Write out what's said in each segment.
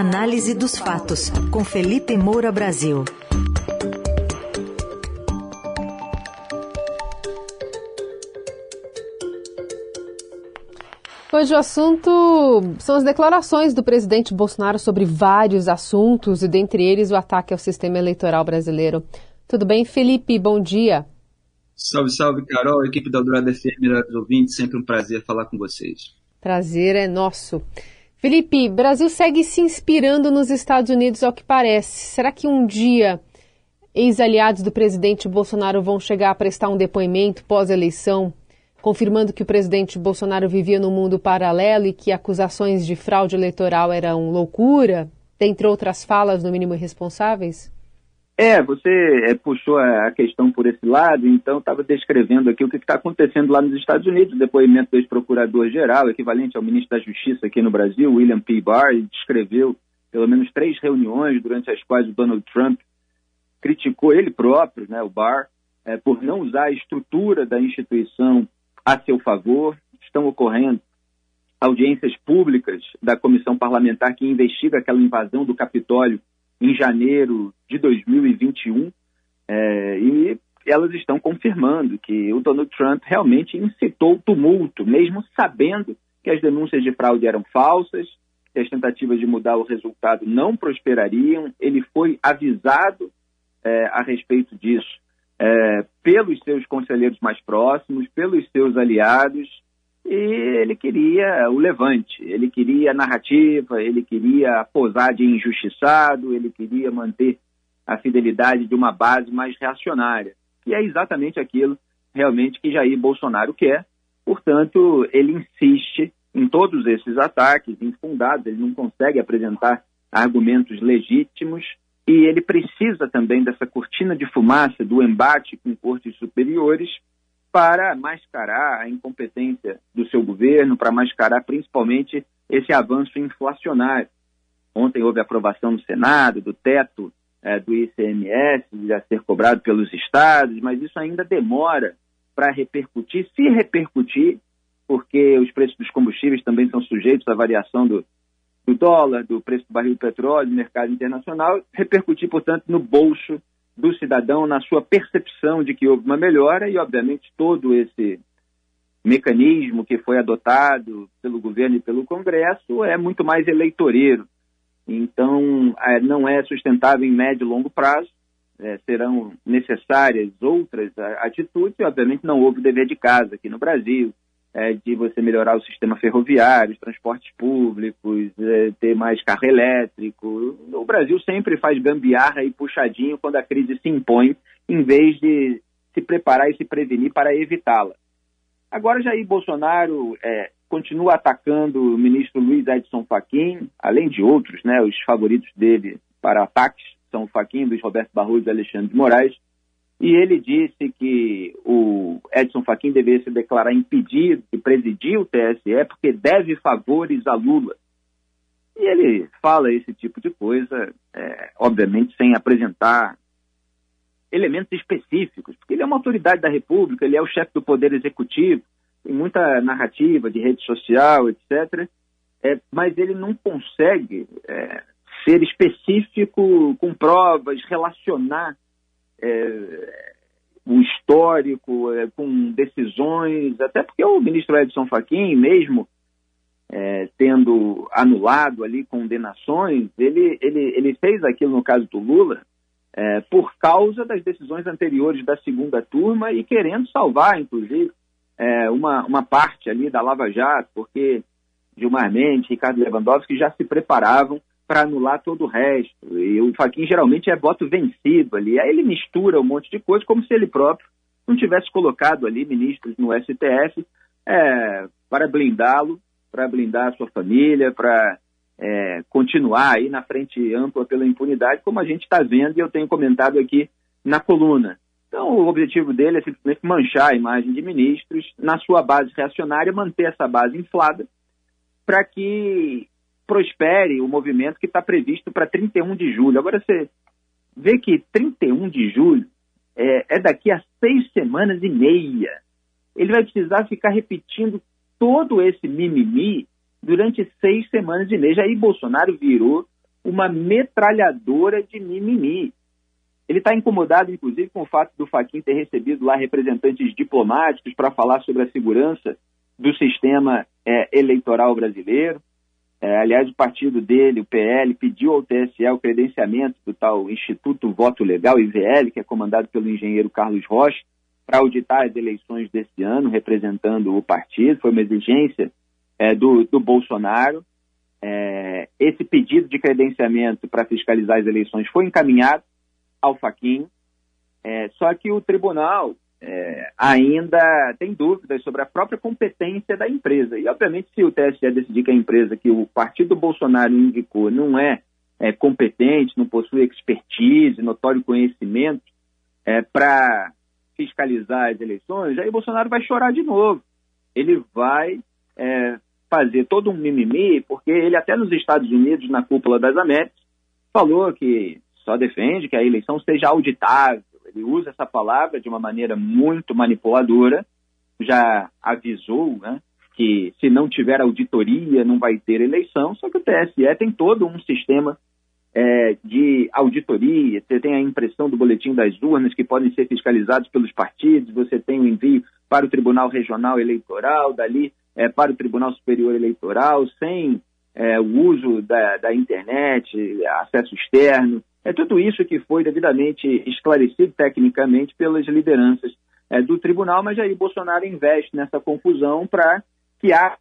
Análise dos fatos, com Felipe Moura Brasil. Hoje o assunto são as declarações do presidente Bolsonaro sobre vários assuntos e dentre eles o ataque ao sistema eleitoral brasileiro. Tudo bem, Felipe? Bom dia. Salve, salve, Carol, equipe da Eldorado FM, melhores ouvintes, sempre um prazer falar com vocês. Prazer é nosso. Felipe, Brasil segue se inspirando nos Estados Unidos, ao que parece. Será que um dia ex-aliados do presidente Bolsonaro vão chegar a prestar um depoimento pós-eleição, confirmando que o presidente Bolsonaro vivia num mundo paralelo e que acusações de fraude eleitoral eram loucura, dentre outras falas, no mínimo irresponsáveis? É, você é, puxou a questão por esse lado, então estava descrevendo aqui o que está acontecendo lá nos Estados Unidos, o depoimento do ex-procurador-geral, equivalente ao ministro da Justiça aqui no Brasil, William P. Barr, descreveu pelo menos três reuniões durante as quais o Donald Trump criticou ele próprio, né, o Barr, é, por não usar a estrutura da instituição a seu favor. Estão ocorrendo audiências públicas da comissão parlamentar que investiga aquela invasão do Capitólio em janeiro de 2021, é, e elas estão confirmando que o Donald Trump realmente incitou tumulto, mesmo sabendo que as denúncias de fraude eram falsas, que as tentativas de mudar o resultado não prosperariam. Ele foi avisado é, a respeito disso é, pelos seus conselheiros mais próximos, pelos seus aliados, e ele queria o levante, ele queria narrativa, ele queria posar de injustiçado, ele queria manter a fidelidade de uma base mais reacionária. E é exatamente aquilo realmente que Jair Bolsonaro quer. Portanto, ele insiste em todos esses ataques infundados, ele não consegue apresentar argumentos legítimos e ele precisa também dessa cortina de fumaça do embate com cortes superiores para mascarar a incompetência do seu governo, para mascarar principalmente esse avanço inflacionário. Ontem houve aprovação no Senado do teto é, do ICMS, a ser cobrado pelos estados, mas isso ainda demora para repercutir, se repercutir, porque os preços dos combustíveis também são sujeitos à variação do, do dólar, do preço do barril de petróleo, do mercado internacional, repercutir, portanto, no bolso do cidadão na sua percepção de que houve uma melhora e, obviamente, todo esse mecanismo que foi adotado pelo governo e pelo Congresso é muito mais eleitoreiro. Então, é, não é sustentável em médio e longo prazo. É, serão necessárias outras atitudes e, obviamente, não houve dever de casa aqui no Brasil é, de você melhorar o sistema ferroviário, os transportes públicos, é, ter mais carro elétrico. O Brasil sempre faz gambiarra e puxadinho quando a crise se impõe, em vez de se preparar e se prevenir para evitá-la. Agora, Jair Bolsonaro é, continua atacando o ministro Luiz Edson Fachin, além de outros, né, os favoritos dele para ataques são Fachin, Luiz Roberto Barroso e Alexandre de Moraes. E ele disse que o Edson Fachin deveria se declarar impedido de presidir o TSE porque deve favores a Lula. E ele fala esse tipo de coisa, é, obviamente sem apresentar elementos específicos, porque ele é uma autoridade da República, ele é o chefe do Poder Executivo, tem muita narrativa de rede social, etc. É, mas ele não consegue é, ser específico com provas, relacionar é, o histórico, é, com decisões, até porque o ministro Edson Fachin, mesmo é, tendo anulado ali condenações, ele, ele, ele fez aquilo no caso do Lula é, por causa das decisões anteriores da segunda turma e querendo salvar, inclusive, é, uma, uma parte ali da Lava Jato, porque Gilmar Mendes, Ricardo Lewandowski já se preparavam para anular todo o resto. E o Faquin geralmente é voto vencido ali. Aí ele mistura um monte de coisa como se ele próprio não tivesse colocado ali ministros no STF é, para blindá-lo, para blindar a sua família, para é, continuar aí na frente ampla pela impunidade, como a gente está vendo e eu tenho comentado aqui na coluna. Então, o objetivo dele é simplesmente manchar a imagem de ministros na sua base reacionária, manter essa base inflada, para que prospere o movimento que está previsto para 31 de julho. Agora você vê que 31 de julho é, é daqui a seis semanas e meia. Ele vai precisar ficar repetindo todo esse mimimi durante seis semanas e meia. Aí Bolsonaro virou uma metralhadora de mimimi. Ele está incomodado, inclusive, com o fato do Faquin ter recebido lá representantes diplomáticos para falar sobre a segurança do sistema é, eleitoral brasileiro. É, aliás, o partido dele, o PL, pediu ao TSE o credenciamento do tal Instituto Voto Legal, IVL, que é comandado pelo engenheiro Carlos Rocha, para auditar as eleições desse ano, representando o partido. Foi uma exigência é, do, do, Bolsonaro. É, esse pedido de credenciamento para fiscalizar as eleições foi encaminhado ao Faquin, é, só que o tribunal é, ainda tem dúvidas sobre a própria competência da empresa. E, obviamente, se o TSE decidir que a empresa que o partido Bolsonaro indicou não é, é competente, não possui expertise, notório conhecimento é, para fiscalizar as eleições, aí Bolsonaro vai chorar de novo. Ele vai é, fazer todo um mimimi, porque ele até nos Estados Unidos, na cúpula das Américas, falou que só defende que a eleição seja auditável, ele usa essa palavra de uma maneira muito manipuladora, já avisou né, que se não tiver auditoria não vai ter eleição, só que o TSE tem todo um sistema é, de auditoria, você tem a impressão do boletim das urnas que podem ser fiscalizados pelos partidos, você tem o envio para o Tribunal Regional Eleitoral, dali é, para o Tribunal Superior Eleitoral, sem é, o uso da, da internet, acesso externo. É tudo isso que foi devidamente esclarecido tecnicamente pelas lideranças é, do tribunal, mas aí Bolsonaro investe nessa confusão para que há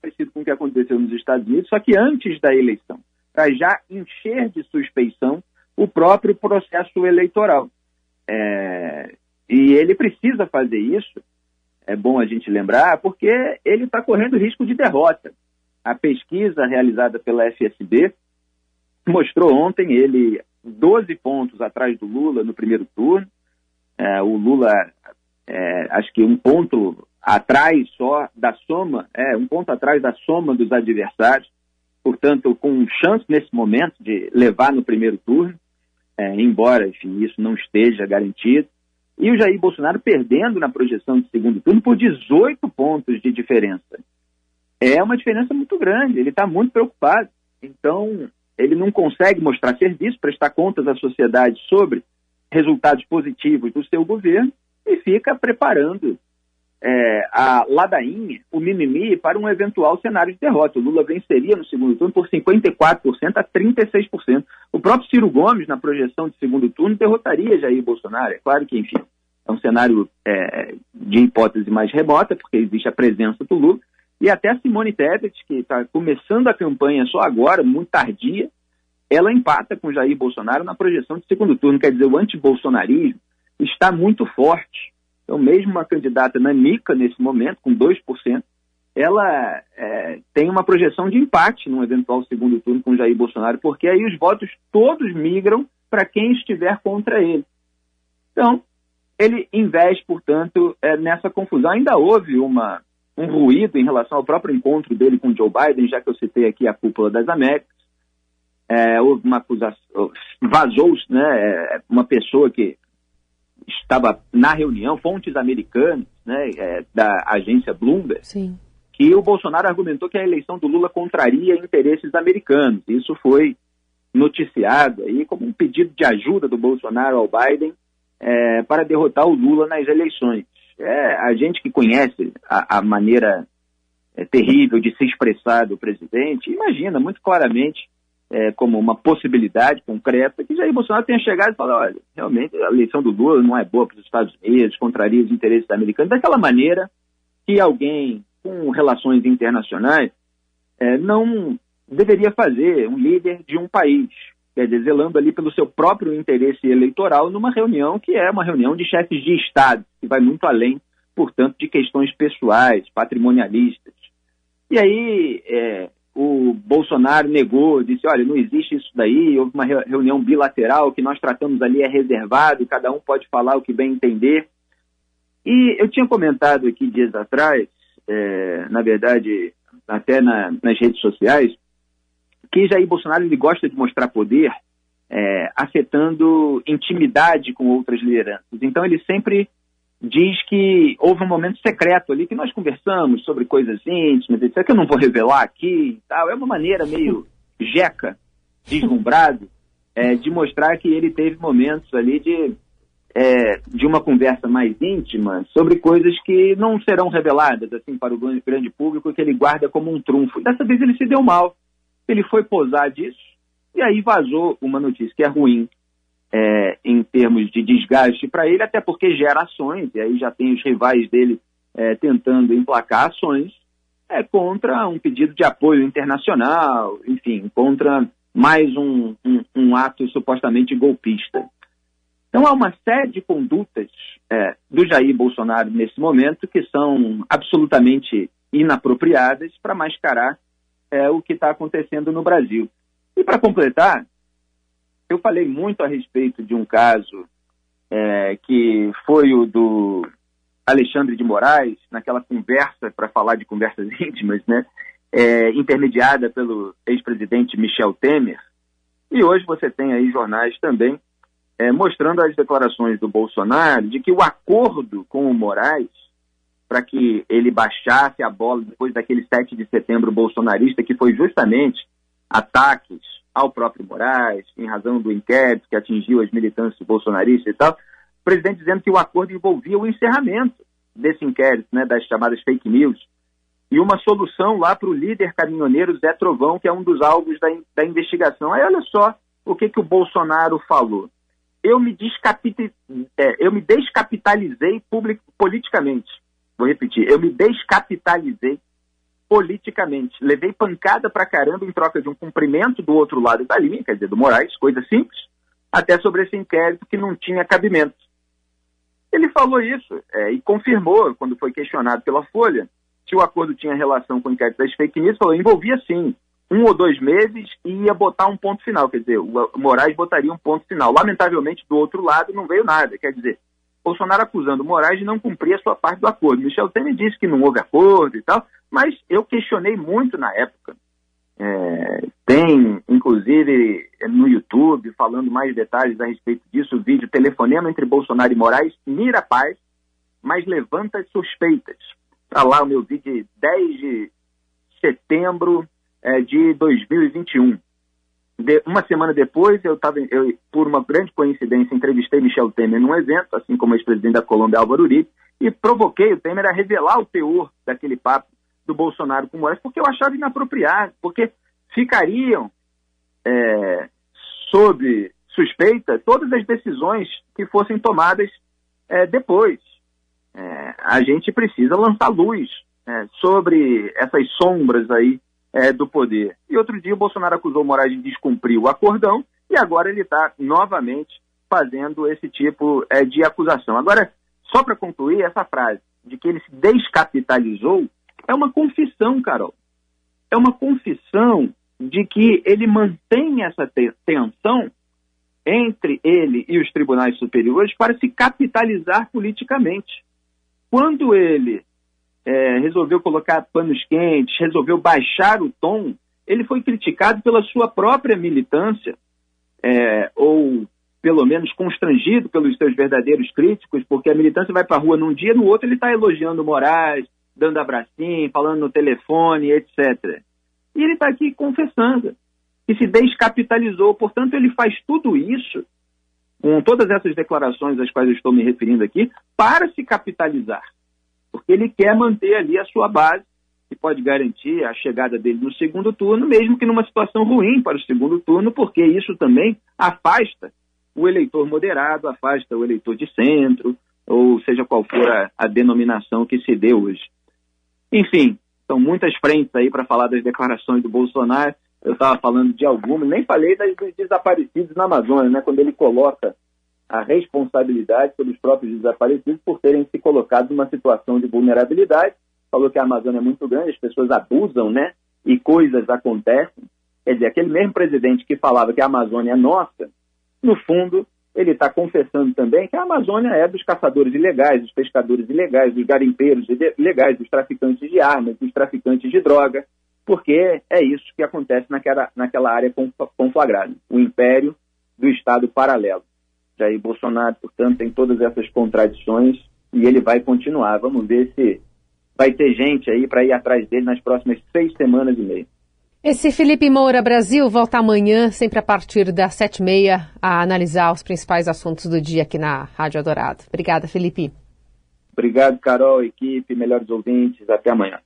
parecido com o que aconteceu nos Estados Unidos, só que antes da eleição, para já encher de suspeição o próprio processo eleitoral. É, e ele precisa fazer isso, é bom a gente lembrar, porque ele está correndo risco de derrota. A pesquisa realizada pela FSB mostrou ontem ele 12 pontos atrás do Lula no primeiro turno. É, o Lula, é, acho que um ponto atrás só da soma, é, um ponto atrás da soma dos adversários, portanto, com chance nesse momento de levar no primeiro turno, é, embora, enfim, isso não esteja garantido. E o Jair Bolsonaro perdendo na projeção de segundo turno por 18 pontos de diferença. É uma diferença muito grande, ele está muito preocupado. Então, ele não consegue mostrar serviço, prestar contas à sociedade sobre resultados positivos do seu governo e fica preparando é, a ladainha, o mimimi, para um eventual cenário de derrota. O Lula venceria no segundo turno por 54% a 36%. O próprio Ciro Gomes, na projeção de segundo turno, derrotaria Jair Bolsonaro. É claro que, enfim, é um cenário é, de hipótese mais remota, porque existe a presença do Lula, e até a Simone Tebet, que está começando a campanha só agora, muito tardia, ela empata com Jair Bolsonaro na projeção de segundo turno. Quer dizer, o antibolsonarismo está muito forte. Então, mesmo uma candidata nanica nesse momento, com 2%, ela é, tem uma projeção de empate num eventual segundo turno com Jair Bolsonaro, porque aí os votos todos migram para quem estiver contra ele. Então, ele investe, portanto, é, nessa confusão. Ainda houve uma, um ruído em relação ao próprio encontro dele com Joe Biden, já que eu citei aqui a cúpula das Américas. É, houve uma acusação, vazou né, é, uma pessoa que estava na reunião, fontes americanas, né, é, da agência Bloomberg, Sim. que o Bolsonaro argumentou que a eleição do Lula contraria interesses americanos. Isso foi noticiado aí como um pedido de ajuda do Bolsonaro ao Biden é, para derrotar o Lula nas eleições. É, a gente que conhece a, a maneira é, terrível de se expressar do presidente, imagina muito claramente é, como uma possibilidade concreta que Jair Bolsonaro tenha chegado e falado, olha, realmente a eleição do Lula não é boa para os Estados Unidos, contraria os interesses americanos, daquela maneira que alguém com relações internacionais é, não deveria fazer um líder de um país, quer dizer, zelando ali pelo seu próprio interesse eleitoral numa reunião que é uma reunião de chefes de Estado, que vai muito além, portanto, de questões pessoais, patrimonialistas. E aí, é, o Bolsonaro negou, disse, olha, não existe isso daí, houve uma reunião bilateral, que nós tratamos ali é reservado, cada um pode falar o que bem entender. E eu tinha comentado aqui dias atrás, é, na verdade, até na, nas redes sociais, que Jair Bolsonaro ele gosta de mostrar poder é, afetando intimidade com outras lideranças. Então ele sempre diz que houve um momento secreto ali que nós conversamos sobre coisas íntimas, etc., que eu não vou revelar aqui e tal. É uma maneira meio jeca deslumbrado é, de mostrar que ele teve momentos ali de, é, de uma conversa mais íntima sobre coisas que não serão reveladas assim para o grande público, que ele guarda como um trunfo. Dessa vez ele se deu mal, ele foi posar disso, e aí vazou uma notícia que é ruim é, em termos de desgaste para ele, até porque gera ações, e aí já tem os rivais dele é, tentando emplacar ações é, contra um pedido de apoio internacional, enfim, contra mais um, um, um ato supostamente golpista. Então há uma série de condutas é, do Jair Bolsonaro nesse momento que são absolutamente inapropriadas para mascarar é, o que está acontecendo no Brasil. E para completar, eu falei muito a respeito de um caso é, que foi o do Alexandre de Moraes, naquela conversa, para falar de conversas íntimas, né? é, intermediada pelo ex-presidente Michel Temer. E hoje você tem aí jornais também é, mostrando as declarações do Bolsonaro de que o acordo com o Moraes para que ele baixasse a bola depois daquele 7 de setembro bolsonarista, que foi justamente ataques ao próprio Moraes, em razão do inquérito que atingiu as militâncias bolsonaristas e tal, o presidente dizendo que o acordo envolvia o encerramento desse inquérito, né, das chamadas fake news, e uma solução lá para o líder caminhoneiro Zé Trovão, que é um dos alvos da, da investigação. Aí olha só o que, que o Bolsonaro falou. Eu me, é, eu me descapitalizei public, politicamente. Vou repetir, eu me descapitalizei politicamente. Levei pancada pra caramba em troca de um cumprimento do outro lado da linha, quer dizer, do Moraes, coisa simples, até sobre esse inquérito que não tinha cabimento. Ele falou isso é, e confirmou, quando foi questionado pela Folha, se o acordo tinha relação com o inquérito das fake news, falou, envolvia sim, um ou dois meses e ia botar um ponto final. Quer dizer, o Moraes botaria um ponto final. Lamentavelmente, do outro lado, não veio nada. Quer dizer, Bolsonaro acusando Moraes de não cumprir a sua parte do acordo. Michel Temer disse que não houve acordo e tal, mas eu questionei muito na época. É, tem, inclusive, no YouTube, falando mais detalhes a respeito disso, o vídeo Telefonema entre Bolsonaro e Moraes mira a paz, mas levanta suspeitas. Está lá o meu vídeo de 10 de setembro é, de 2021. De, uma semana depois, eu estava, por uma grande coincidência, entrevistei Michel Temer num evento, assim como o ex-presidente da Colômbia, Álvaro Uribe, e provoquei o Temer a revelar o teor daquele papo do Bolsonaro com o Moraes, porque eu achava inapropriado, porque ficariam é, sob suspeita todas as decisões que fossem tomadas é, depois. É, a gente precisa lançar luz é, sobre essas sombras aí é, do poder. E outro dia o Bolsonaro acusou o Moraes de descumprir o acordão e agora ele está novamente fazendo esse tipo é, de acusação. Agora, só para concluir, essa frase de que ele se descapitalizou é uma confissão, Carol. É uma confissão de que ele mantém essa tensão entre ele e os tribunais superiores para se capitalizar politicamente. Quando ele é, resolveu colocar panos quentes, resolveu baixar o tom, ele foi criticado pela sua própria militância, é, ou pelo menos constrangido pelos seus verdadeiros críticos, porque a militância vai para a rua num dia, no outro ele está elogiando Moraes, dando abracinho, falando no telefone, etc. E ele está aqui confessando que se descapitalizou. Portanto, ele faz tudo isso com todas essas declarações às quais eu estou me referindo aqui, para se capitalizar. Porque ele quer manter ali a sua base, que pode garantir a chegada dele no segundo turno, mesmo que numa situação ruim para o segundo turno, porque isso também afasta o eleitor moderado, afasta o eleitor de centro, ou seja qual for a, a denominação que se dê hoje. Enfim, são muitas frentes aí para falar das declarações do Bolsonaro eu estava falando de algumas, nem falei das, dos desaparecidos na Amazônia, né, quando ele coloca a responsabilidade sobre os próprios desaparecidos por terem se colocado numa situação de vulnerabilidade. Falou que a Amazônia é muito grande, as pessoas abusam, né? E coisas acontecem. Quer dizer, aquele mesmo presidente que falava que a Amazônia é nossa, no fundo, ele está confessando também que a Amazônia é dos caçadores ilegais, dos pescadores ilegais, dos garimpeiros ilegais, dos traficantes de armas, dos traficantes de droga, porque é isso que acontece naquela, naquela área conflagrada, o império do Estado paralelo. Jair Bolsonaro, portanto, tem todas essas contradições e ele vai continuar. Vamos ver se vai ter gente aí para ir atrás dele nas próximas seis semanas e meia. Esse Felipe Moura Brasil volta amanhã, sempre a partir das sete e meia, a analisar os principais assuntos do dia aqui na Rádio Adorado. Obrigada, Felipe. Obrigado, Carol, equipe, melhores ouvintes. Até amanhã.